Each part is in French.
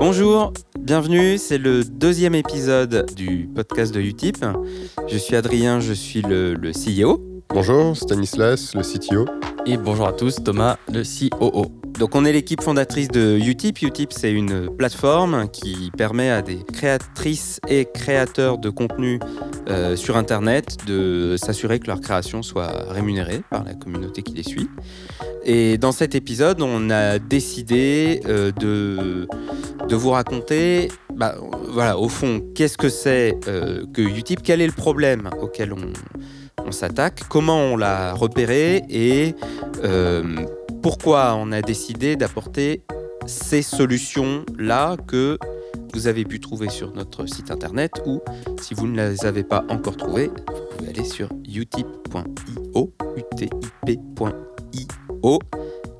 Bonjour, bienvenue, c'est le deuxième épisode du podcast de Utip. Je suis Adrien, je suis le, le CEO. Bonjour, Stanislas, le CTO. Et bonjour à tous, Thomas, le COO. Donc on est l'équipe fondatrice de Utip. Utip, c'est une plateforme qui permet à des créatrices et créateurs de contenu euh, sur Internet de s'assurer que leur création soit rémunérée par la communauté qui les suit. Et dans cet épisode, on a décidé euh, de, vous raconter, bah, voilà, au fond, qu'est-ce que c'est euh, que Utip, quel est le problème auquel on, s'attaque, comment on l'a repéré et pourquoi on a décidé d'apporter ces solutions-là que vous avez pu trouver sur notre site internet ou si vous ne les avez pas encore trouvées, vous pouvez aller sur utip.io, utip.io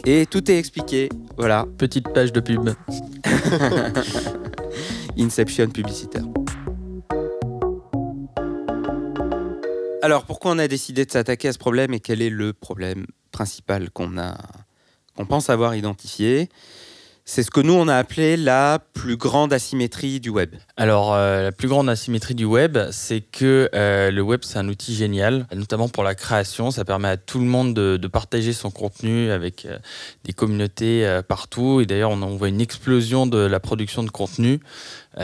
et tout est expliqué. Voilà. Petite page de pub. Inception publicitaire. Alors, pourquoi on a décidé de s'attaquer à ce problème et quel est le problème principal qu'on a, qu'on pense avoir identifié c'est ce que nous, on a appelé la plus grande asymétrie du web. Alors, euh, la plus grande asymétrie du web, c'est que euh, le web, c'est un outil génial, notamment pour la création. Ça permet à tout le monde de, de partager son contenu avec euh, des communautés euh, partout. Et d'ailleurs, on, on, voit une explosion de la production de contenu.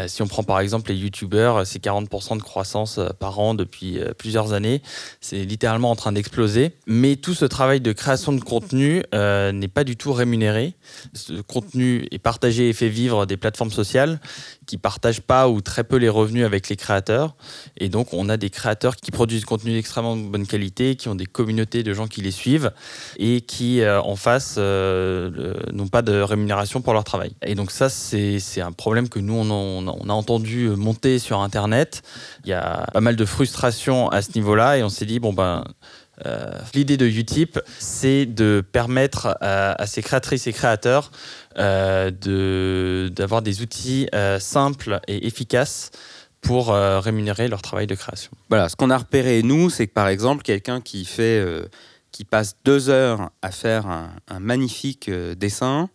Si on prend par exemple les youtubeurs, c'est 40% de croissance par an depuis plusieurs années. C'est littéralement en train d'exploser. Mais tout ce travail de création de contenu n'est pas du tout rémunéré. Ce contenu est partagé et fait vivre des plateformes sociales qui partagent pas ou très peu les revenus avec les créateurs. Et donc, on a des créateurs qui produisent du contenu d'extrêmement bonne qualité, qui ont des communautés de gens qui les suivent et qui, euh, en face, euh, n'ont pas de rémunération pour leur travail. Et donc, ça, c'est un problème que nous, on, a entendu monter sur Internet. Il y a pas mal de frustration à ce niveau-là et on s'est dit, bon, ben, euh, L'idée de Utip, c'est de permettre à, à, ces créatrices et créateurs euh, d'avoir des outils euh, simples et efficaces pour rémunérer leur travail de création. Voilà, ce qu'on a repéré, nous, c'est que par exemple, quelqu'un qui fait, qui passe deux heures à faire un, magnifique dessin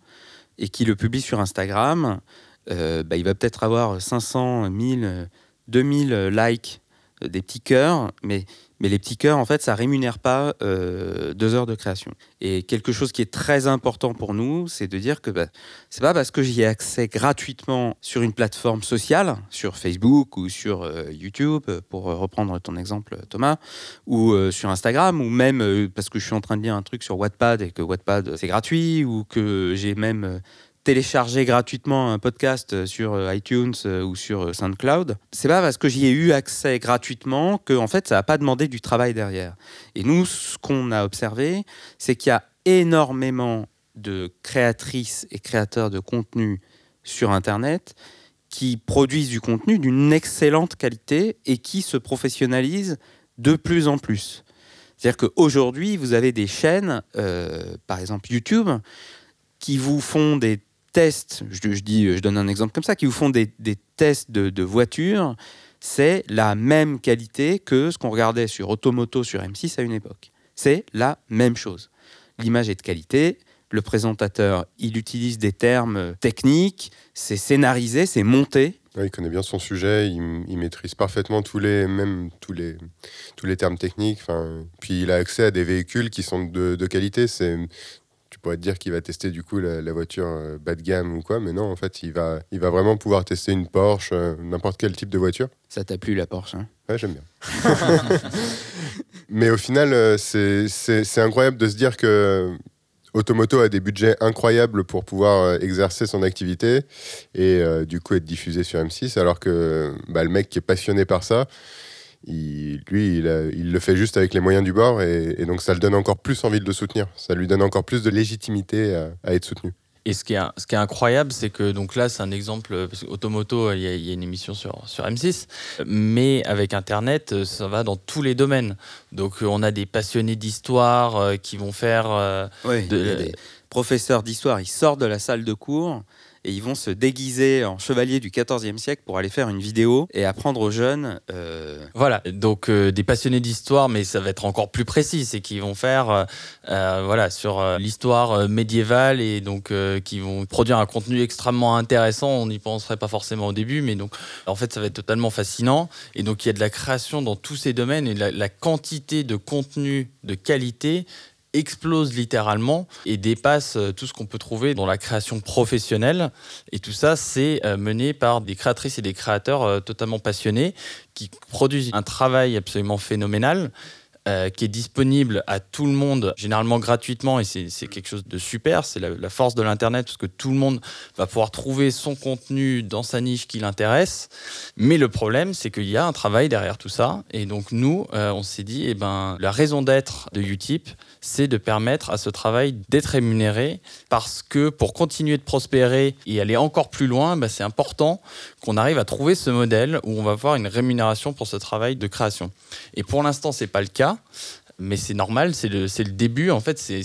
et qui le publie sur Instagram, bah, il va peut-être avoir 500, 1000, 2000 likes, des petits cœurs, mais mais les petits cœurs, en fait, ça rémunère pas euh, deux heures de création. Et quelque chose qui est très important pour nous, c'est de dire que bah, c'est pas parce que j'y accès gratuitement sur une plateforme sociale, sur Facebook ou sur euh, YouTube, pour reprendre ton exemple, Thomas, ou euh, sur Instagram, ou même euh, parce que je suis en train de lire un truc sur Wattpad et que Wattpad c'est gratuit, ou que j'ai même télécharger gratuitement un podcast sur iTunes ou sur SoundCloud, c'est pas parce que j'y ai eu accès gratuitement que en fait ça n'a pas demandé du travail derrière. Et nous, ce qu'on a observé, c'est qu'il y a énormément de créatrices et créateurs de contenu sur Internet qui produisent du contenu d'une excellente qualité et qui se professionnalisent de plus en plus. C'est-à-dire qu'aujourd'hui, vous avez des chaînes, euh, par exemple YouTube, qui vous font des tests, je, dis, je donne un exemple comme ça, qui vous font des, tests de, voitures, c'est la même qualité que ce qu'on regardait sur Automoto sur M6 à une époque. C'est la même chose. L'image est de qualité, le présentateur, il utilise des termes techniques, c'est scénarisé, c'est monté. Il connaît bien son sujet, il, il, maîtrise parfaitement tous les, même tous les, tous les termes techniques. Puis il a accès à des véhicules qui sont de, de qualité. C'est tu pourrais te dire qu'il va tester du coup la, la, voiture euh, bas de gamme ou quoi, mais non, en fait, il va, il va vraiment pouvoir tester une Porsche, euh, n'importe quel type de voiture. Ça t'a plu la Porsche hein? Ouais, j'aime bien. mais au final, euh, c'est incroyable de se dire que Automoto a des budgets incroyables pour pouvoir exercer son activité et euh, du coup être diffusé sur M6, alors que bah, le mec qui est passionné par ça, il, lui, il, a, il, le fait juste avec les moyens du bord et, et, donc ça le donne encore plus envie de le soutenir. Ça lui donne encore plus de légitimité à, à être soutenu. Et ce qui est, ce qui est incroyable, c'est que donc là, c'est un exemple, parce qu'Automoto, il y, a, il y, a une émission sur, sur M6, mais avec Internet, ça va dans tous les domaines. Donc on a des passionnés d'histoire euh, qui vont faire... Euh, oui, de, des professeurs d'histoire, ils sortent de la salle de cours et ils vont se déguiser en chevalier du XIVe siècle pour aller faire une vidéo et apprendre aux jeunes. euh, Voilà, donc euh, des passionnés d'histoire, mais ça va être encore plus précis, c'est qu'ils vont faire euh, voilà, sur l'histoire médiévale et donc qui vont produire un contenu extrêmement intéressant. On n'y penserait pas forcément au début, mais donc en fait ça va être totalement fascinant. Et donc il y a de la création dans tous ces domaines et la quantité de contenu de qualité explose littéralement et dépasse euh, tout ce qu'on peut trouver dans la création professionnelle. Et tout ça, c'est euh, mené par des créatrices et des créateurs euh, totalement passionnés qui produisent un travail absolument phénoménal. Euh, qui est disponible à tout le monde, généralement gratuitement, et c'est quelque chose de super. C'est la, la force de l'Internet, parce que tout le monde va pouvoir trouver son contenu dans sa niche qui l'intéresse. Mais le problème, c'est qu'il y a un travail derrière tout ça. Et donc, nous, euh, on s'est dit, eh ben, la raison d'être de Utip, c'est de permettre à ce travail d'être rémunéré parce que pour continuer de prospérer et aller encore plus loin, bah, c'est important qu'on arrive à trouver ce modèle où on va avoir une rémunération pour ce travail de création. Et pour l'instant, c'est pas le cas. Mais c'est normal, c'est le, le début. En fait, c'est,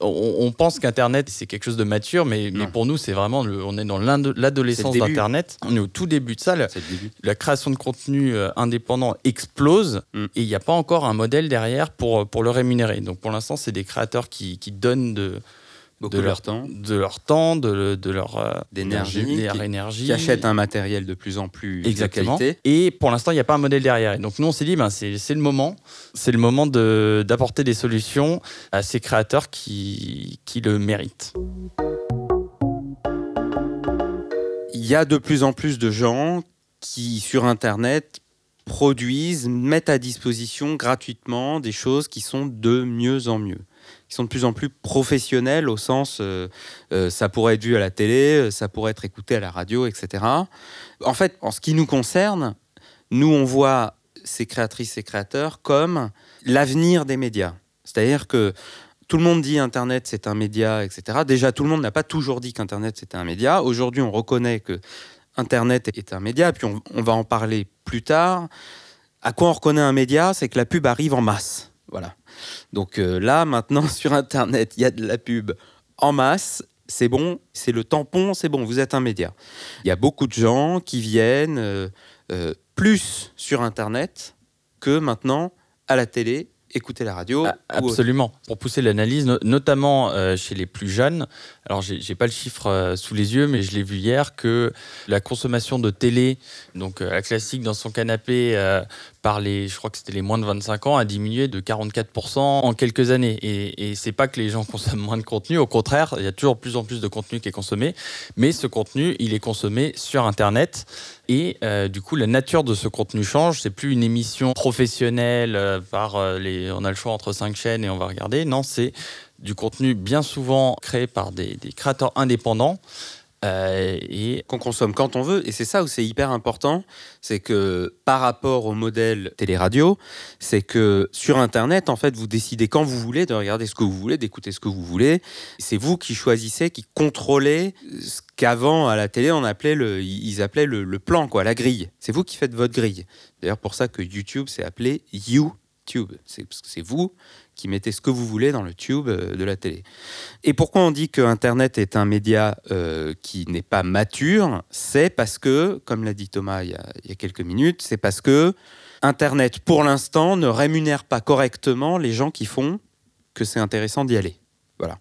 on, on pense qu'Internet, c'est quelque chose de mature, mais, mais pour nous, c'est vraiment, le- on est dans l'ado- l'adolescence d'Internet. On est au tout début de ça. La création de contenu euh, indépendant explose Mm. et il n'y a pas encore un modèle derrière pour, pour le rémunérer. Donc pour l'instant, c'est des créateurs qui, qui donnent de, Beaucoup de leur temps, de leur temps, de, de leur euh, d'énergie, de leur énergie. qui achètent un matériel de plus en plus Exactement. de qualité. Et pour l'instant, il n'y a pas un modèle derrière. Et donc nous, on s'est dit, ben, c'est c'est le moment. C'est le moment de- d'apporter des solutions à ces créateurs qui, qui le méritent. Il y a de plus en plus de gens qui, sur Internet, produisent, mettent à disposition gratuitement des choses qui sont de mieux en mieux, qui sont de plus en plus professionnelles au sens, euh, euh, ça pourrait être vu à la télé, euh, ça pourrait être écouté à la radio, etc. En fait, en ce qui nous concerne, nous, on voit ces créatrices et créateurs comme l'avenir des médias. C'est-à-dire que tout le monde dit Internet c'est un média, etc. Déjà, tout le monde n'a pas toujours dit qu'Internet c'était un média. Aujourd'hui, on reconnaît que Internet est un média, puis on, on va en parler plus tard. À quoi on reconnaît un média? C'est que la pub arrive en masse. Voilà. Donc euh, là, maintenant, sur Internet, il y a de la pub en masse. C'est bon, c'est le tampon, c'est bon, vous êtes un média. Il y a beaucoup de gens qui viennent euh, euh, plus sur Internet que maintenant à la télé, écouter la radio. Ah, autre. Absolument. Pour pousser l'analyse, no- notamment euh, chez les plus jeunes. Alors, j'ai pas le chiffre sous les yeux, mais je l'ai vu hier que la consommation de télé, donc la classique dans son canapé, par les, je crois que c'était les moins de 25 ans, a diminué de 44% en quelques années. Et, et c'est pas que les gens consomment moins de contenu, au contraire, il y a toujours plus en plus de contenu qui est consommé, mais ce contenu, il est consommé sur Internet. Et euh, du coup, la nature de ce contenu change. C'est plus une émission professionnelle euh, par euh, les. On a le choix entre cinq chaînes et on va regarder. Non, c'est du contenu bien souvent créé par des, des créateurs indépendants. Euh, et qu'on consomme quand on veut. Et c'est ça où c'est hyper important, c'est que par rapport au modèle télé-radio, c'est que sur Internet, en fait, vous décidez quand vous voulez de regarder ce que vous voulez, d'écouter ce que vous voulez. C'est vous qui choisissez, qui contrôlez ce qu'avant à la télé on appelait le, ils appelaient le, le plan, quoi, la grille. C'est vous qui faites votre grille. D'ailleurs, pour ça que YouTube s'est appelé YouTube. C'est parce que c'est vous qui mettez ce que vous voulez dans le tube euh, de la télé. Et pourquoi on dit que Internet est un média euh, qui n'est pas mature? C'est parce que, comme l'a dit Thomas il y, a, il y a quelques minutes, c'est parce que Internet, pour l'instant, ne rémunère pas correctement les gens qui font que c'est intéressant d'y aller. Voilà.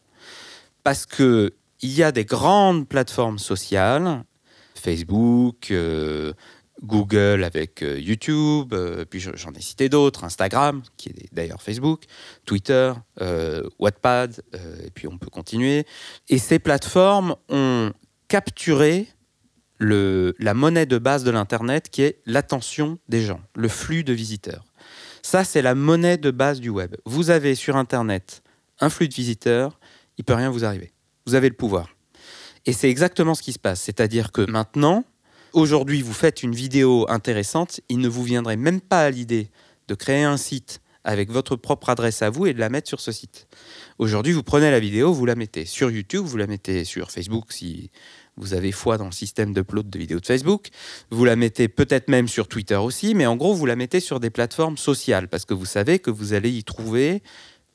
Parce que il y a des grandes plateformes sociales, Facebook, euh, Google avec euh, YouTube, euh, puis je- j'en ai cité d'autres, Instagram, qui est d'ailleurs Facebook, Twitter, euh, Wattpad, et puis on peut continuer. Et ces plateformes ont capturé la monnaie de base de l'Internet qui est l'attention des gens, le flux de visiteurs. Ça, c'est la monnaie de base du web. Vous avez sur Internet un flux de visiteurs, il peut rien vous arriver. Vous avez le pouvoir. Et c'est exactement ce qui se passe. C'est-à-dire que maintenant, aujourd'hui, vous faites une vidéo intéressante, il ne vous viendrait même pas à l'idée de créer un site avec votre propre adresse à vous et de la mettre sur ce site. Aujourd'hui, vous prenez la vidéo, vous la mettez sur YouTube, vous la mettez sur Facebook si vous avez foi dans le système d'upload de vidéos de Facebook, vous la mettez peut-être même sur Twitter aussi, mais en gros, vous la mettez sur des plateformes sociales parce que vous savez que vous allez y trouver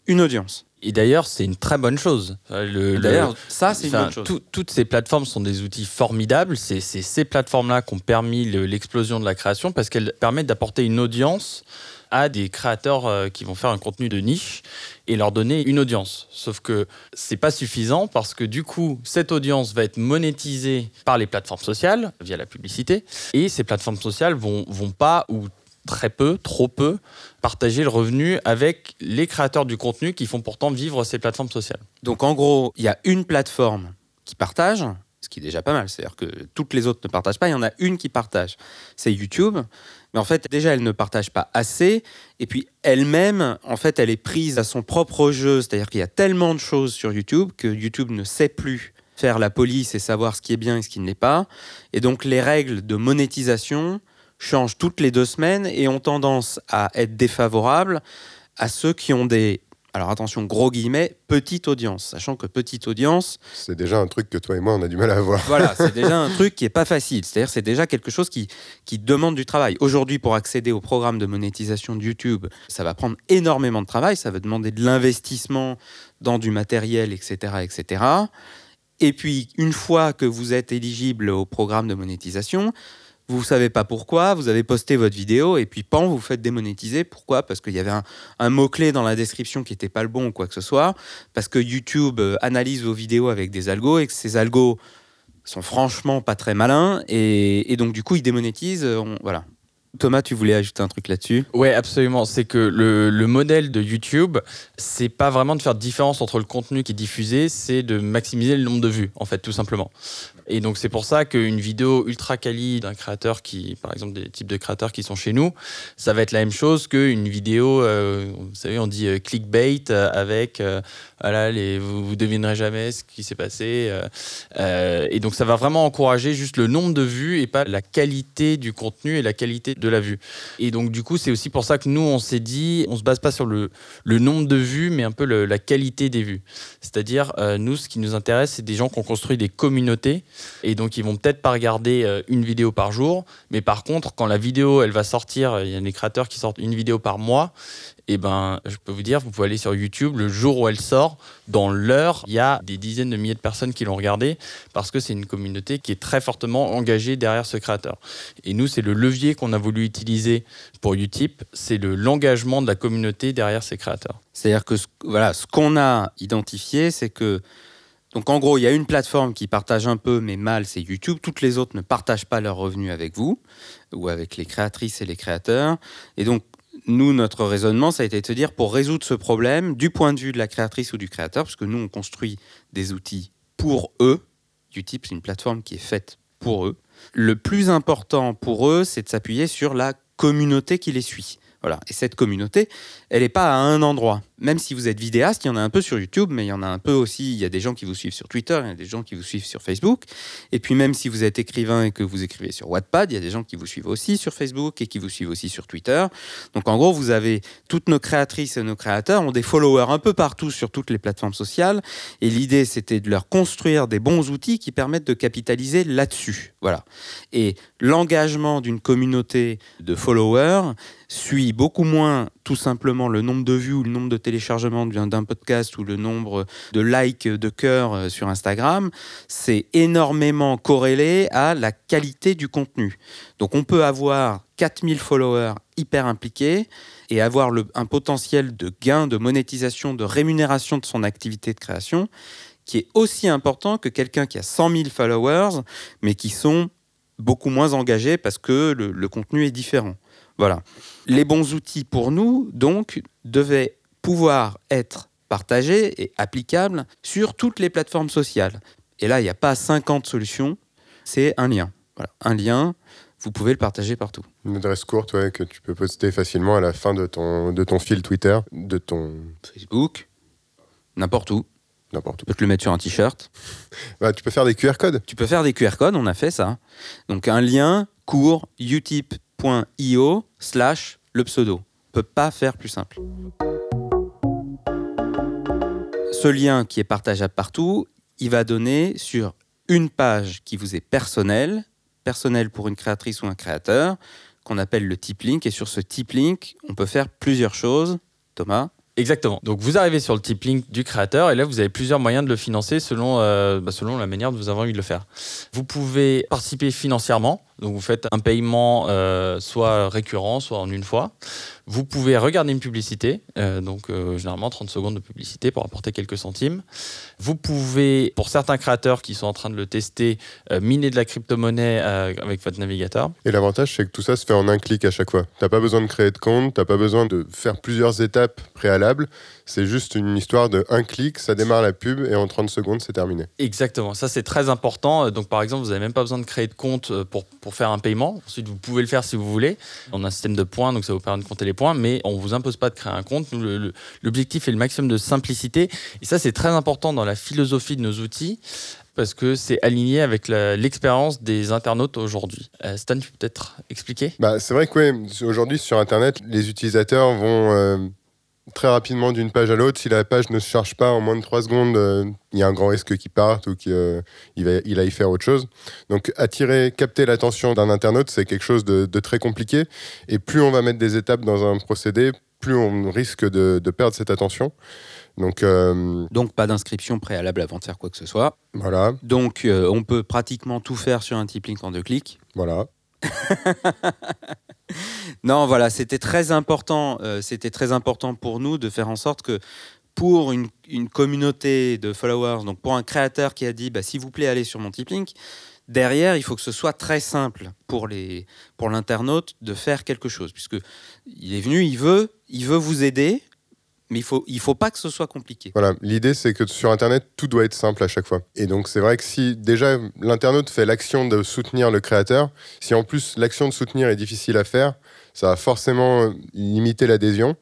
une audience. Et d'ailleurs, c'est une très bonne chose. D'ailleurs, ça, c'est une bonne chose. toutes ces plateformes sont des outils formidables. C'est ces plateformes-là qui ont permis l'explosion de la création parce qu'elles permettent d'apporter une audience à des créateurs euh, qui vont faire un contenu de niche et leur donner une audience. Sauf que c'est pas suffisant parce que du coup, cette audience va être monétisée par les plateformes sociales via la publicité et ces plateformes sociales vont, vont pas ou très peu, trop peu, partager le revenu avec les créateurs du contenu qui font pourtant vivre ces plateformes sociales. Donc en gros, il y a une plateforme qui partage, ce qui est déjà pas mal. C'est-à-dire que toutes les autres ne partagent pas, il y en a une qui partage. C'est YouTube. Mais en fait, déjà, elle ne partage pas assez. Et puis, elle-même, en fait, elle est prise à son propre jeu. C'est-à-dire qu'il y a tellement de choses sur YouTube que YouTube ne sait plus faire la police et savoir ce qui est bien et ce qui ne l'est pas. Et donc, les règles de monétisation changent toutes les deux semaines et ont tendance à être défavorables à ceux qui ont des alors attention, gros guillemets, petite audience, sachant que petite audience... C'est déjà un truc que toi et moi, on a du mal à avoir. Voilà, c'est déjà un truc qui n'est pas facile. C'est-à-dire c'est déjà quelque chose qui, qui demande du travail. Aujourd'hui, pour accéder au programme de monétisation de YouTube, ça va prendre énormément de travail, ça va demander de l'investissement dans du matériel, etc., etc. Et puis, une fois que vous êtes éligible au programme de monétisation, vous ne savez pas pourquoi, vous avez posté votre vidéo et puis pan, vous faites démonétiser. Pourquoi? Parce qu'il y avait un, mot-clé dans la description qui n'était pas le bon ou quoi que ce soit. Parce que YouTube euh, analyse vos vidéos avec des algos et que ces algos sont franchement pas très malins et, donc du coup ils démonétisent. Euh, voilà. Thomas, tu voulais ajouter un truc là-dessus? Ouais, absolument. C'est que le, le, modèle de YouTube, c'est pas vraiment de faire de différence entre le contenu qui est diffusé, c'est de maximiser le nombre de vues, en fait, tout simplement. Et donc c'est pour ça qu'une vidéo ultra quali d'un créateur qui, par exemple des types de créateurs qui sont chez nous, ça va être la même chose qu'une vidéo, euh, vous savez, on dit euh, clickbait euh, avec, voilà, les, vous, vous devinerez jamais ce qui s'est passé. et donc ça va vraiment encourager juste le nombre de vues et pas la qualité du contenu et la qualité de la vue. Et donc du coup c'est aussi pour ça que nous on s'est dit, on se base pas sur le, le nombre de vues, mais un peu la qualité des vues. C'est-à-dire nous ce qui nous intéresse c'est des gens qui ont construit des communautés et donc, ils vont peut-être pas regarder euh, une vidéo par jour. Mais par contre, quand la vidéo, elle va sortir, il y a des créateurs qui sortent une vidéo par mois. Et eh ben, je peux vous dire, vous pouvez aller sur YouTube le jour où elle sort, dans l'heure, il y a des dizaines de milliers de personnes qui l'ont regardé parce que c'est une communauté qui est très fortement engagée derrière ce créateur. Et nous, c'est le levier qu'on a voulu utiliser pour Utip, c'est l'engagement de la communauté derrière ces créateurs. C'est-à-dire que voilà, ce qu'on a identifié, c'est que donc en gros, il y a une plateforme qui partage un peu, mais mal, c'est YouTube. Toutes les autres ne partagent pas leurs revenus avec vous ou avec les créatrices et les créateurs. Et donc, nous, notre raisonnement, ça a été de se dire, pour résoudre ce problème, du point de vue de la créatrice ou du créateur, parce que nous, on construit des outils pour eux, Utip, c'est une plateforme qui est faite pour eux, le plus important pour eux, c'est de s'appuyer sur la communauté qui les suit. Voilà. Et cette communauté, elle n'est pas à un endroit même si vous êtes vidéaste, il y en a un peu sur YouTube, mais il y en a un peu aussi, il y a des gens qui vous suivent sur Twitter, il y a des gens qui vous suivent sur Facebook. Et puis même si vous êtes écrivain et que vous écrivez sur Wattpad, il y a des gens qui vous suivent aussi sur Facebook et qui vous suivent aussi sur Twitter. Donc en gros, vous avez toutes nos créatrices et nos créateurs ont des followers un peu partout sur toutes les plateformes sociales. Et l'idée, c'était de leur construire des bons outils qui permettent de capitaliser là-dessus. Voilà. Et l'engagement d'une communauté de followers suit beaucoup moins tout simplement le nombre de vues ou le nombre de téléchargements d'un podcast ou le nombre de likes de cœur euh, sur Instagram, c'est énormément corrélé à la qualité du contenu. Donc on peut avoir 4000 followers hyper impliqués et avoir un potentiel de gain, de monétisation, de rémunération de son activité de création qui est aussi important que quelqu'un qui a 100 000 followers mais qui sont beaucoup moins engagés parce que le contenu est différent. Voilà. Les bons outils pour nous, donc, devaient pouvoir être partagés et applicables sur toutes les plateformes sociales. Et là, il n'y a pas 50 solutions, c'est un lien. Voilà, un lien, vous pouvez le partager partout. Une adresse courte ouais, que tu peux poster facilement à la fin de ton, de ton fil Twitter, de ton... Facebook, n'importe où. N'importe où. Tu peux te le mettre sur un t-shirt. Bah, tu peux faire des QR codes. Tu peux faire des QR codes, on a fait ça. Donc un lien court utip .io slash le pseudo. On peut pas faire plus simple. Ce lien qui est partageable partout, il va donner sur une page qui vous est personnelle, personnelle pour une créatrice ou un créateur, qu'on appelle le tip link. Et sur ce tip link, on peut faire plusieurs choses. Thomas Exactement. Donc vous arrivez sur le tip link du créateur et là vous avez plusieurs moyens de le financer selon, euh, bah, selon la manière dont vous avez envie de le faire. Vous pouvez participer financièrement, donc vous faites un paiement euh, soit récurrent, soit en une fois. Vous pouvez regarder une publicité, euh, donc euh, généralement 30 secondes de publicité pour apporter quelques centimes. Vous pouvez, pour certains créateurs qui sont en train de le tester, miner de la crypto-monnaie avec votre navigateur. Et l'avantage, c'est que tout ça se fait en un clic à chaque fois. T'as pas besoin de créer de compte, t'as pas besoin de faire plusieurs étapes préalables. C'est juste une histoire de un clic, ça démarre la pub et en 30 secondes, c'est terminé. Exactement, ça c'est très important. Donc par exemple, vous n'avez même pas besoin de créer de compte pour, pour faire un paiement. Ensuite, vous pouvez le faire si vous voulez. On a un système de points, donc ça vous permet de compter les points, mais on ne vous impose pas de créer un compte. L'objectif est le maximum de simplicité. Et ça, c'est très important dans la philosophie de nos outils parce que c'est aligné avec l'expérience des internautes aujourd'hui. Euh, Stan, tu peux peut-être expliquer? Bah, c'est vrai que ouais, aujourd'hui sur Internet, les utilisateurs vont euh, très rapidement d'une page à l'autre. Si la page ne se charge pas en moins de 3 secondes, euh, il y a un grand risque qu'il parte ou qu'il euh, va, il aille faire autre chose. Donc attirer, capter l'attention d'un internaute, c'est quelque chose de, de très compliqué. Et plus on va mettre des étapes dans un procédé, plus on risque de, de perdre cette attention. Donc euh, Donc pas d'inscription préalable avant de faire quoi que ce soit. voilà, Donc euh, on peut pratiquement tout faire sur un tip link en deux clics. voilà. Non, voilà, c'était très important. euh, c'était très important pour nous de faire en sorte que pour une, communauté de followers, donc pour un créateur qui a dit, bah, s'il vous plaît, allez sur mon tip link, derrière, il faut que ce soit très simple pour les pour l'internaute de faire quelque chose, puisque il est venu, il veut, il veut vous aider, mais il faut il faut pas que ce soit compliqué. Voilà, l'idée c'est que sur Internet, tout doit être simple à chaque fois. Et donc c'est vrai que si déjà l'internaute fait l'action de soutenir le créateur, si en plus l'action de soutenir est difficile à faire, ça va forcément limiter l'adhésion.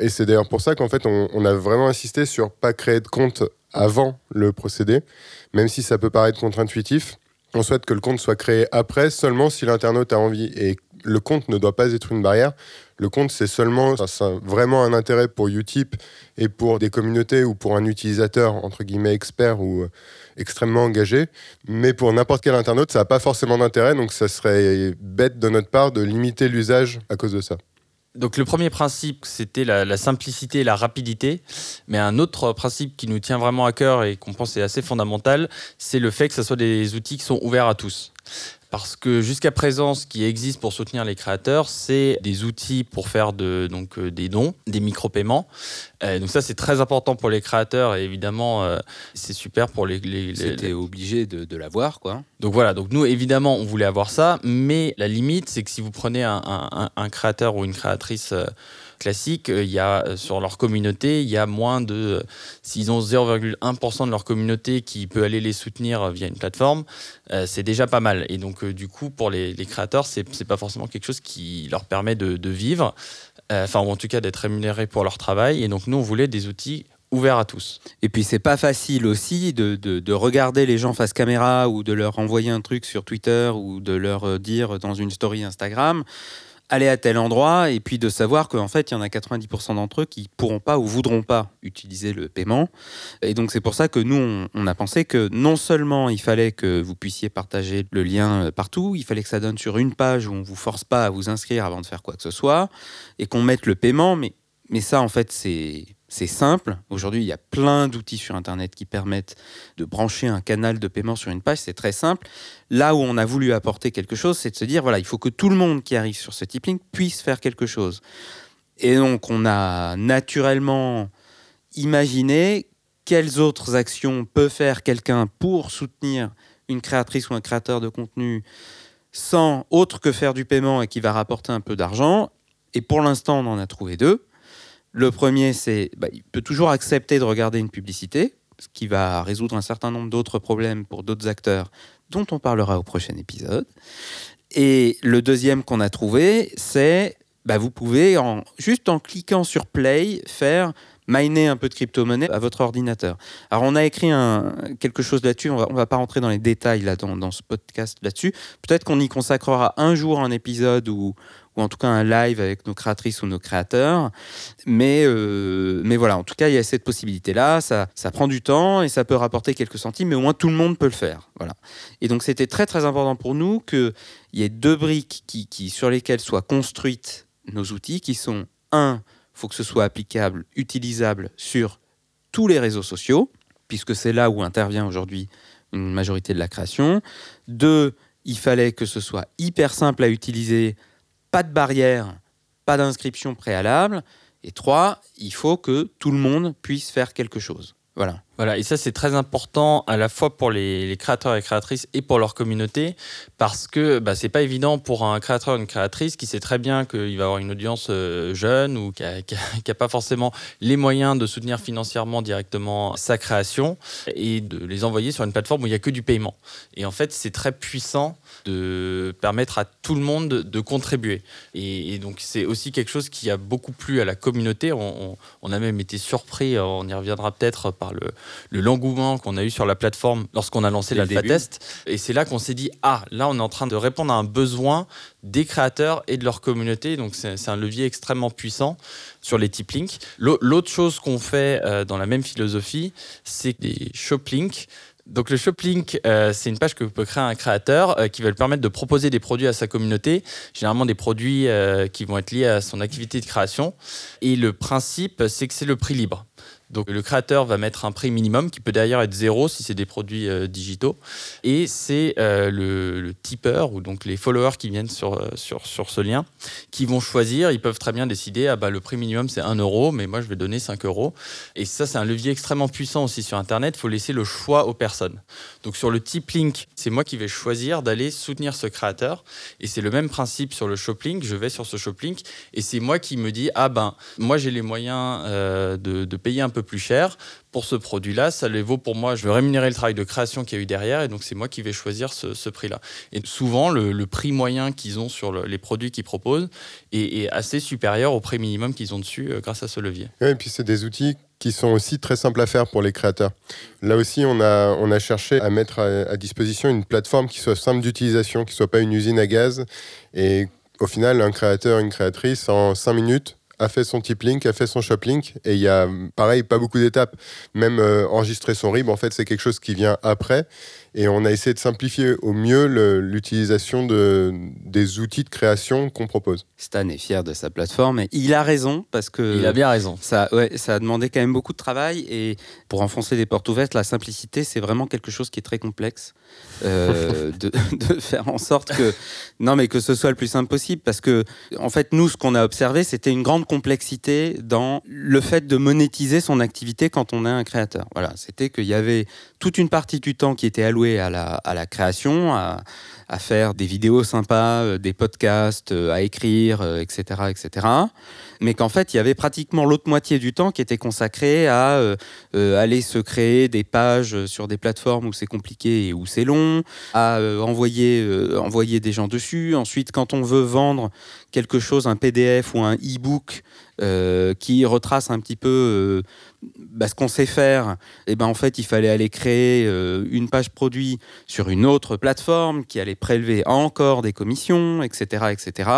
Et c'est d'ailleurs pour ça qu'en fait on, on a vraiment insisté sur pas créer de compte avant le procédé, même si ça peut paraître contre-intuitif. On souhaite que le compte soit créé après, seulement si l'internaute a envie. Et le compte ne doit pas être une barrière. Le compte, c'est seulement ça, ça vraiment un intérêt pour Utip et pour des communautés ou pour un utilisateur, entre guillemets, expert ou euh, extrêmement engagé. Mais pour n'importe quel internaute, ça n'a pas forcément d'intérêt. Donc, ça serait bête de notre part de limiter l'usage à cause de ça. Donc le premier principe, c'était la, la simplicité et la rapidité. Mais un autre principe qui nous tient vraiment à cœur et qu'on pense est assez fondamental, c'est le fait que ce soit des outils qui sont ouverts à tous. Parce que jusqu'à présent, ce qui existe pour soutenir les créateurs, c'est des outils pour faire de, donc, euh, des dons, des micro-paiements. Euh, donc ça, c'est très important pour les créateurs et évidemment, euh, c'est super pour les... les- les- C'était obligé de, de l'avoir, quoi. donc voilà, donc nous évidemment on voulait avoir ça, mais la limite c'est que si vous prenez un, un- un- un créateur ou une créatrice euh, classique, euh, il y a euh, sur leur communauté, il y a moins de, euh, s'ils ont 0,1% de leur communauté qui peut aller les soutenir via une plateforme, c'est déjà pas mal. Et donc du coup pour les, les créateurs, c'est pas forcément quelque chose qui leur permet de, vivre, enfin ou en tout cas d'être rémunérés pour leur travail. Et donc nous on voulait des outils ouverts à tous. Et puis c'est pas facile aussi de, de- de regarder les gens face caméra ou de leur envoyer un truc sur Twitter ou de leur dire dans une story Instagram allez à tel endroit et puis de savoir qu'en fait il y en a 90% d'entre eux qui pourront pas ou voudront pas utiliser le paiement. Et donc c'est pour ça que nous on, on a pensé que non seulement il fallait que vous puissiez partager le lien euh, partout, il fallait que ça donne sur une page où on vous force pas à vous inscrire avant de faire quoi que ce soit et qu'on mette le paiement mais mais ça, en fait, c'est c'est simple. Aujourd'hui, il y a plein d'outils sur Internet qui permettent de brancher un canal de paiement sur une page. C'est très simple. Là où on a voulu apporter quelque chose, c'est de se dire, voilà, il faut que tout le monde qui arrive sur ce link puisse faire quelque chose. Et donc, on a naturellement imaginé quelles autres actions peut faire quelqu'un pour soutenir une créatrice ou un créateur de contenu sans autre que faire du paiement et qui va rapporter un peu d'argent. Et pour l'instant, on en a trouvé deux. Le premier, c'est bah, il peut toujours accepter de regarder une publicité, ce qui va résoudre un certain nombre d'autres problèmes pour d'autres acteurs dont on parlera au prochain épisode. Et le deuxième qu'on a trouvé, c'est bah, vous pouvez, juste en cliquant sur Play, faire miner un peu de crypto-monnaie à votre ordinateur. Alors on a écrit quelque chose là-dessus, on on va pas rentrer dans les détails là, dans, dans ce podcast là-dessus. Peut-être qu'on y consacrera un jour un épisode ou, ou en tout cas un live avec nos créatrices ou nos créateurs. Mais, euh, mais voilà, en tout cas, il y a cette possibilité-là. Ça, ça prend du temps et ça peut rapporter quelques centimes, mais au moins tout le monde peut le faire. Voilà. Et donc, c'était très, très important pour nous qu'il y ait deux briques qui, qui, sur lesquelles soient construites nos outils, qui sont, un, faut que ce soit applicable, utilisable sur tous les réseaux sociaux, puisque c'est là où intervient aujourd'hui une majorité de la création. Deux, il fallait que ce soit hyper simple à utiliser, pas de barrière, pas d'inscription préalable. Et trois, il faut que tout le monde puisse faire quelque chose. Voilà. Voilà, et ça c'est très important à la fois pour les, créateurs et créatrices et pour leur communauté, parce que bah, c'est pas évident pour un créateur ou une créatrice qui sait très bien qu'il va avoir une audience euh, jeune ou qui n'a pas forcément les moyens de soutenir financièrement directement sa création et de les envoyer sur une plateforme où il n'y a que du paiement. Et en fait, c'est très puissant de permettre à tout le monde de contribuer. Et, donc c'est aussi quelque chose qui a beaucoup plu à la communauté. On, on a même été surpris, on y reviendra peut-être par le le l'engouement qu'on a eu sur la plateforme lorsqu'on a lancé l'alpha test. Et c'est là qu'on s'est dit, ah, là, on est en train de répondre à un besoin des créateurs et de leur communauté. Donc, c'est un levier extrêmement puissant sur les tip links. L'autre chose qu'on fait euh, dans la même philosophie, c'est des shop links. Donc le Shoplink, euh, c'est une page que peut créer un créateur euh, qui va lui permettre de proposer des produits à sa communauté, généralement des produits qui vont être liés à son activité de création. Et le principe, c'est que c'est le prix libre. Donc le créateur va mettre un prix minimum qui peut d'ailleurs être zéro si c'est des produits euh, digitaux. Et c'est euh, le, tipeur ou donc les followers qui viennent sur, euh, sur, sur ce lien qui vont choisir. Ils peuvent très bien décider ah bah, le prix minimum c'est 1 euro, mais moi je vais donner 5 euros. Et ça, c'est un levier extrêmement puissant aussi sur Internet. Il faut laisser le choix aux personnes. Donc sur le tip link, c'est moi qui vais choisir d'aller soutenir ce créateur. Et c'est le même principe sur le shop link. Je vais sur ce shop link et c'est moi qui me dis ah ben moi j'ai les moyens de, de payer un peu plus cher. Pour ce produit-là, ça les vaut pour moi. Je veux rémunérer le travail de création qu'il y a eu derrière, et donc c'est moi qui vais choisir ce, prix-là. Et souvent, le, prix moyen qu'ils ont sur les produits qu'ils proposent est, assez supérieur au prix minimum qu'ils ont dessus euh, grâce à ce levier. et puis c'est des outils qui sont aussi très simples à faire pour les créateurs. Là aussi, on a, cherché à mettre à, disposition une plateforme qui soit simple d'utilisation, qui soit pas une usine à gaz. Et au final, un créateur, une créatrice, en 5 minutes, a fait son tip link, a fait son shop link, et il y a, pareil, pas beaucoup d'étapes. Même euh, enregistrer son RIB, en fait, c'est quelque chose qui vient après. Et on a essayé de simplifier au mieux l'utilisation de, des outils de création qu'on propose. Stan est fier de sa plateforme et il a raison parce que. Il a bien raison. Ça, ouais, ça a demandé quand même beaucoup de travail et pour enfoncer des portes ouvertes, la simplicité, c'est vraiment quelque chose qui est très complexe. Euh, de, de, faire en sorte que. Non, mais que ce soit le plus simple possible parce que, en fait, nous, ce qu'on a observé, c'était une grande complexité dans le fait de monétiser son activité quand on est un créateur. Voilà, c'était qu'il y avait toute une partie du temps qui était allouée à la, création, à, à, faire des vidéos sympas, euh, des podcasts, euh, à écrire, etc., euh, etc. Mais qu'en fait, il y avait pratiquement l'autre moitié du temps qui était consacré à aller se créer des pages sur des plateformes où c'est compliqué et où c'est long, à envoyer, envoyer des gens dessus. Ensuite, quand on veut vendre quelque chose, un PDF ou un e-book qui retrace un petit peu bah, ce qu'on sait faire, et eh ben en fait, il fallait aller créer euh, une page produit sur une autre plateforme qui allait prélever encore des commissions, etc., etc.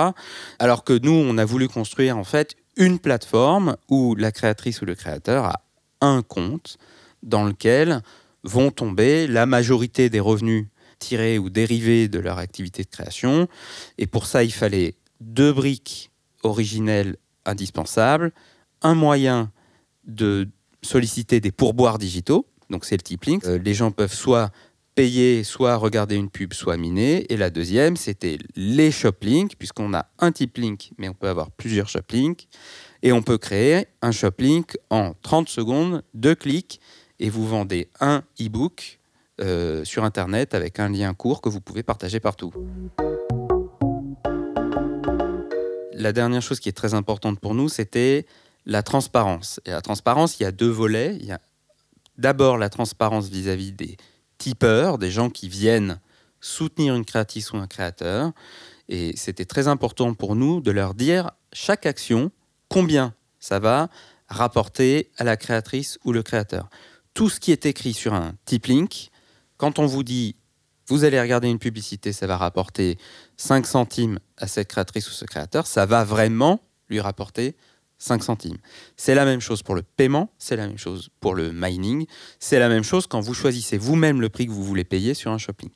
Alors que nous, on a voulu construire en fait une plateforme où la créatrice ou le créateur a un compte dans lequel vont tomber la majorité des revenus tirés ou dérivés de leur activité de création. Et pour ça, il fallait deux briques originelles indispensables, un moyen de solliciter des pourboires digitaux, donc c'est le tip link. Euh, les gens peuvent soit payer, soit regarder une pub, soit miner. Et la deuxième, c'était les shop links, puisqu'on a un tip link, mais on peut avoir plusieurs shop links. Et on peut créer un shop link en 30 secondes, deux clics, et vous vendez un e-book euh, sur Internet avec un lien court que vous pouvez partager partout. La dernière chose qui est très importante pour nous, c'était la transparence. Et la transparence, il y a deux volets. Il y a d'abord la transparence vis-à-vis des tipeurs, des gens qui viennent soutenir une créatrice ou un créateur. Et c'était très important pour nous de leur dire chaque action, combien ça va rapporter à la créatrice ou le créateur. Tout ce qui est écrit sur un tip link, quand on vous dit vous allez regarder une publicité, ça va rapporter 5 centimes à cette créatrice ou ce créateur, ça va vraiment lui rapporter 5 centimes. C'est la même chose pour le paiement, c'est la même chose pour le mining, c'est la même chose quand vous choisissez vous-même le prix que vous voulez payer sur un shopping.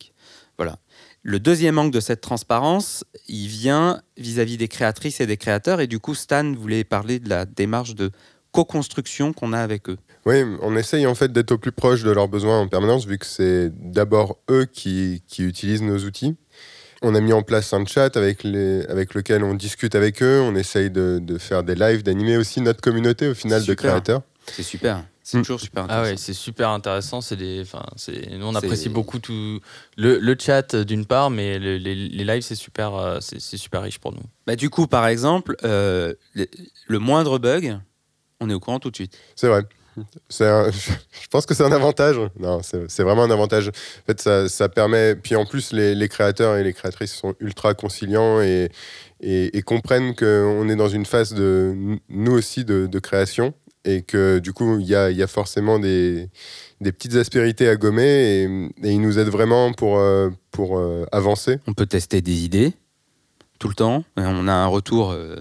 Voilà. Le deuxième angle de cette transparence, il vient vis-à-vis des créatrices et des créateurs. Et du coup, Stan voulait parler de la démarche de co-construction qu'on a avec eux. Oui, on essaye en fait d'être au plus proche de leurs besoins en permanence, vu que c'est d'abord eux qui, qui, utilisent nos outils. On a mis en place un chat avec, les, avec lequel on discute avec eux, on essaye de, de faire des lives, d'animer aussi notre communauté au final de créateurs. C'est super. C'est mm. toujours super intéressant. Ah ouais, c'est super intéressant. C'est des, c'est, nous on apprécie beaucoup tout le, le chat d'une part, mais les, les, lives c'est super, euh, c'est, super riche pour nous. Bah du coup, par exemple, euh, le, moindre bug, on est au courant tout de suite. C'est vrai. C'est je pense que c'est un avantage. Non, c'est vraiment un avantage. En fait, ça, ça permet. Puis en plus, les, les, créateurs et les créatrices sont ultra conciliants et, et, et comprennent qu'on est dans une phase de nous aussi de, de création et que du coup, il y a, y a, forcément des, des, petites aspérités à gommer et, et ils nous aident vraiment pour, euh, pour euh, avancer. On peut tester des idées tout le temps. On a un retour euh,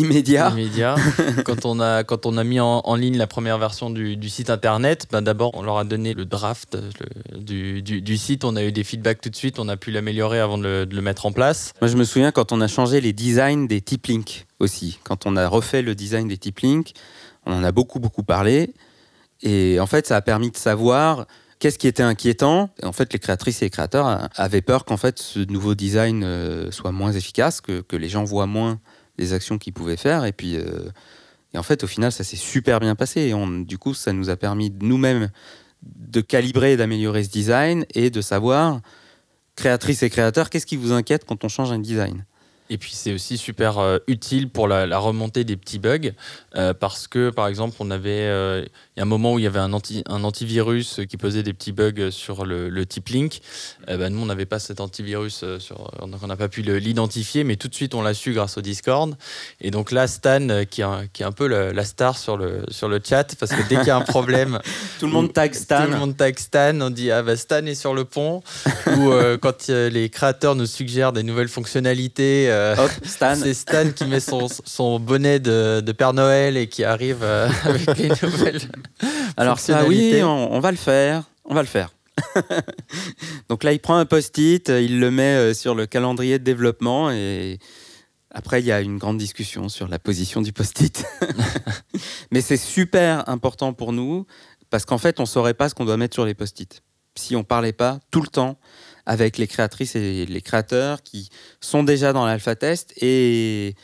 immédiat. immédiat. quand, on a, quand on a mis en, en ligne la première version du, du site internet, ben d'abord on leur a donné le draft du, du, du, site, on a eu des feedbacks tout de suite, on a pu l'améliorer avant de le, de le, mettre en place. Moi je me souviens quand on a changé les designs des tip links aussi, quand on a refait le design des tip links, on en a beaucoup, beaucoup parlé. Et en fait, ça a permis de savoir qu'est-ce qui était inquiétant. En fait, les créatrices et les créateurs avaient peur qu'en fait, ce nouveau design euh, soit moins efficace, que, que, les gens voient moins les actions qu'ils pouvaient faire. Et puis, euh, et en fait, au final, ça s'est super bien passé. Et du coup, ça nous a permis nous-mêmes de calibrer et d'améliorer ce design et de savoir, créatrices et créateurs, qu'est-ce qui vous inquiète quand on change un design? Et puis c'est aussi super euh, utile pour la, la, remontée des petits bugs euh, parce que par exemple on avait euh, il y a un moment où il y avait un, anti, un antivirus qui posait des petits bugs sur le, le type link. Ben, nous on n'avait pas cet antivirus sur, donc on n'a pas pu l'identifier mais tout de suite on l'a su grâce au Discord. Et donc là Stan qui est, qui est un peu la, la, star sur le, sur le chat parce que dès qu'il y a un problème tout le monde tag Stan. Tout le monde tag Stan. On dit ah bah Stan est sur le pont ou quand les créateurs nous suggèrent des nouvelles fonctionnalités euh, c'est Stan qui met son, son bonnet de, de, Père Noël et qui arrive euh, avec les nouvelles. Alors ça, oui, on, on, va le faire. On va le faire. Donc là, il prend un post-it, il le met euh, sur le calendrier de développement et après, il y a une grande discussion sur la position du post-it. Mais c'est super important pour nous parce qu'en fait, on ne saurait pas ce qu'on doit mettre sur les post-it si on parlait pas tout le temps avec les créatrices et les créateurs qui sont déjà dans l'alpha test et,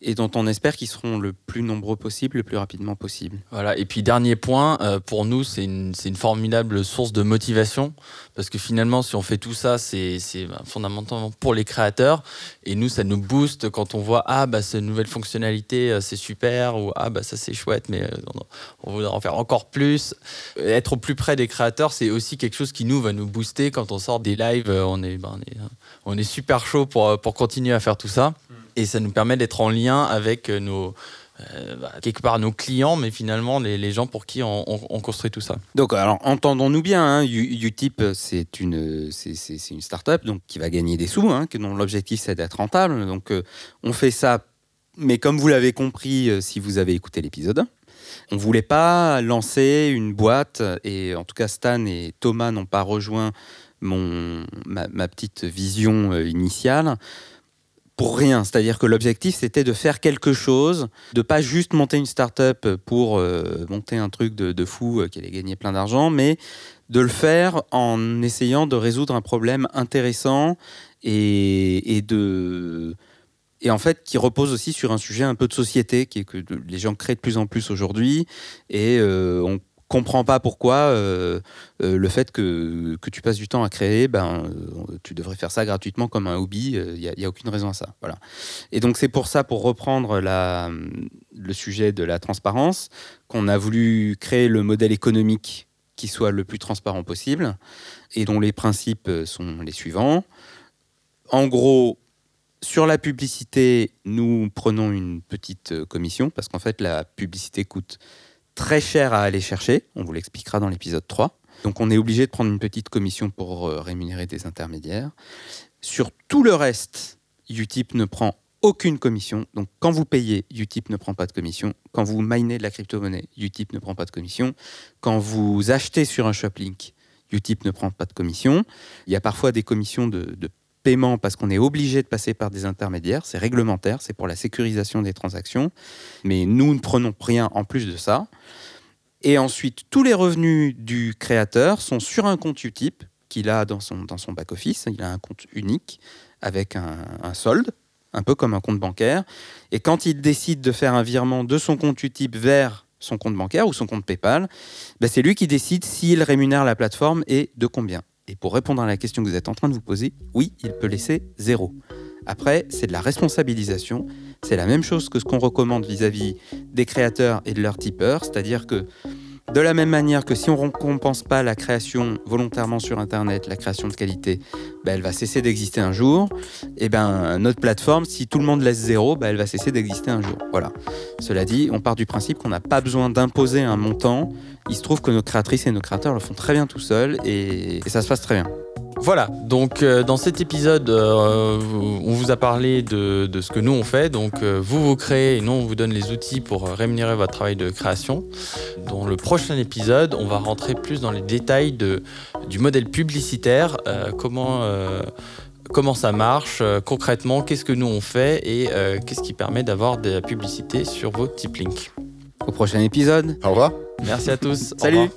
et dont on espère qu'ils seront le plus nombreux possible, le plus rapidement possible. Voilà. Et puis dernier point, euh, pour nous, c'est une, une, formidable source de motivation parce que finalement, si on fait tout ça, c'est bah, fondamentalement pour les créateurs et nous, ça nous booste quand on voit ah bah cette nouvelle fonctionnalité, euh, c'est super ou ah bah ça c'est chouette, mais euh, on, voudrait en faire encore plus. Être au plus près des créateurs, c'est aussi quelque chose qui nous va nous booster quand on sort des lives. On est, bah, on est, on est super chaud pour pour continuer à faire tout ça et ça nous permet d'être en lien avec nos euh, bah, quelque part nos clients, mais finalement les, gens pour qui on, on, on, construit tout ça. Donc, alors entendons-nous bien, hein, Utip c'est une c'est une startup donc qui va gagner des sous, hein, dont l'objectif c'est d'être rentable. Donc, euh, on fait ça, mais comme vous l'avez compris, euh, si vous avez écouté l'épisode. On voulait pas lancer une boîte et en tout cas Stan et Thomas n'ont pas rejoint mon ma, petite vision euh, initiale pour rien. C'est-à-dire que l'objectif, c'était de faire quelque chose, de pas juste monter une start-up pour euh, monter un truc de, fou euh, qui allait gagner plein d'argent, mais de le faire en essayant de résoudre un problème intéressant et, et de et en fait qui repose aussi sur un sujet un peu de société qui est que les gens créent de plus en plus aujourd'hui et euh, on comprends pas pourquoi euh, euh, le fait que, que, tu passes du temps à créer, ben, euh, tu devrais faire ça gratuitement comme un hobby. Il n'y a, a, aucune raison à ça. Voilà. Et donc c'est pour ça, pour reprendre la, le sujet de la transparence, qu'on a voulu créer le modèle économique qui soit le plus transparent possible et dont les principes sont les suivants. En gros, sur la publicité, nous prenons une petite commission parce qu'en fait, la publicité coûte très cher à aller chercher. On vous l'expliquera dans l'épisode 3. Donc on est obligé de prendre une petite commission pour euh, rémunérer des intermédiaires. Sur tout le reste, Utip ne prend aucune commission. Donc quand vous payez, Utip ne prend pas de commission. Quand vous minez de la crypto-monnaie, Utip ne prend pas de commission. Quand vous achetez sur un shoplink, Utip ne prend pas de commission. Il y a parfois des commissions de, de paiement parce qu'on est obligé de passer par des intermédiaires. C'est réglementaire, c'est pour la sécurisation des transactions. Mais nous ne prenons rien en plus de ça. Et ensuite, tous les revenus du créateur sont sur un compte Utip qu'il a dans son, dans son back-office. Il a un compte unique avec un, solde, un peu comme un compte bancaire. Et quand il décide de faire un virement de son compte Utip vers son compte bancaire ou son compte PayPal, ben c'est lui qui décide s'il rémunère la plateforme et de combien. Et pour répondre à la question que vous êtes en train de vous poser, oui, il peut laisser zéro. Après, c'est de la responsabilisation. C'est la même chose que ce qu'on recommande vis-à-vis des créateurs et de leurs tipeurs, c'est-à-dire que de la même manière que si on ne récompense pas la création volontairement sur Internet, la création de qualité, ben elle va cesser d'exister un jour. Et ben notre plateforme, si tout le monde laisse zéro, ben elle va cesser d'exister un jour. Voilà. Cela dit, on part du principe qu'on n'a pas besoin d'imposer un montant. Il se trouve que nos créatrices et nos créateurs le font très bien tout seuls et ça se passe très bien. Voilà, donc euh, dans cet épisode, euh, on vous a parlé de, de, ce que nous on fait. Donc euh, vous vous créez et nous on vous donne les outils pour rémunérer votre travail de création. Dans le prochain épisode, on va rentrer plus dans les détails de, du modèle publicitaire, comment, comment ça marche concrètement, qu'est-ce que nous on fait et qu'est-ce qui permet d'avoir de la publicité sur vos tip links. Au prochain épisode. Au revoir. Merci à tous. Salut.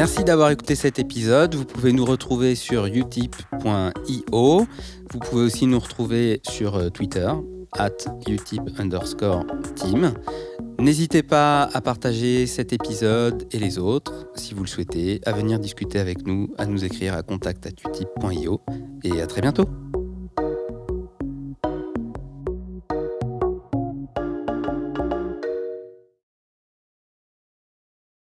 Merci d'avoir écouté cet épisode. Vous pouvez nous retrouver sur utip.io. Vous pouvez aussi nous retrouver sur Twitter, at utip underscore team. N'hésitez pas à partager cet épisode et les autres, si vous le souhaitez, à venir discuter avec nous, à nous écrire à contact@utip.io et à très bientôt.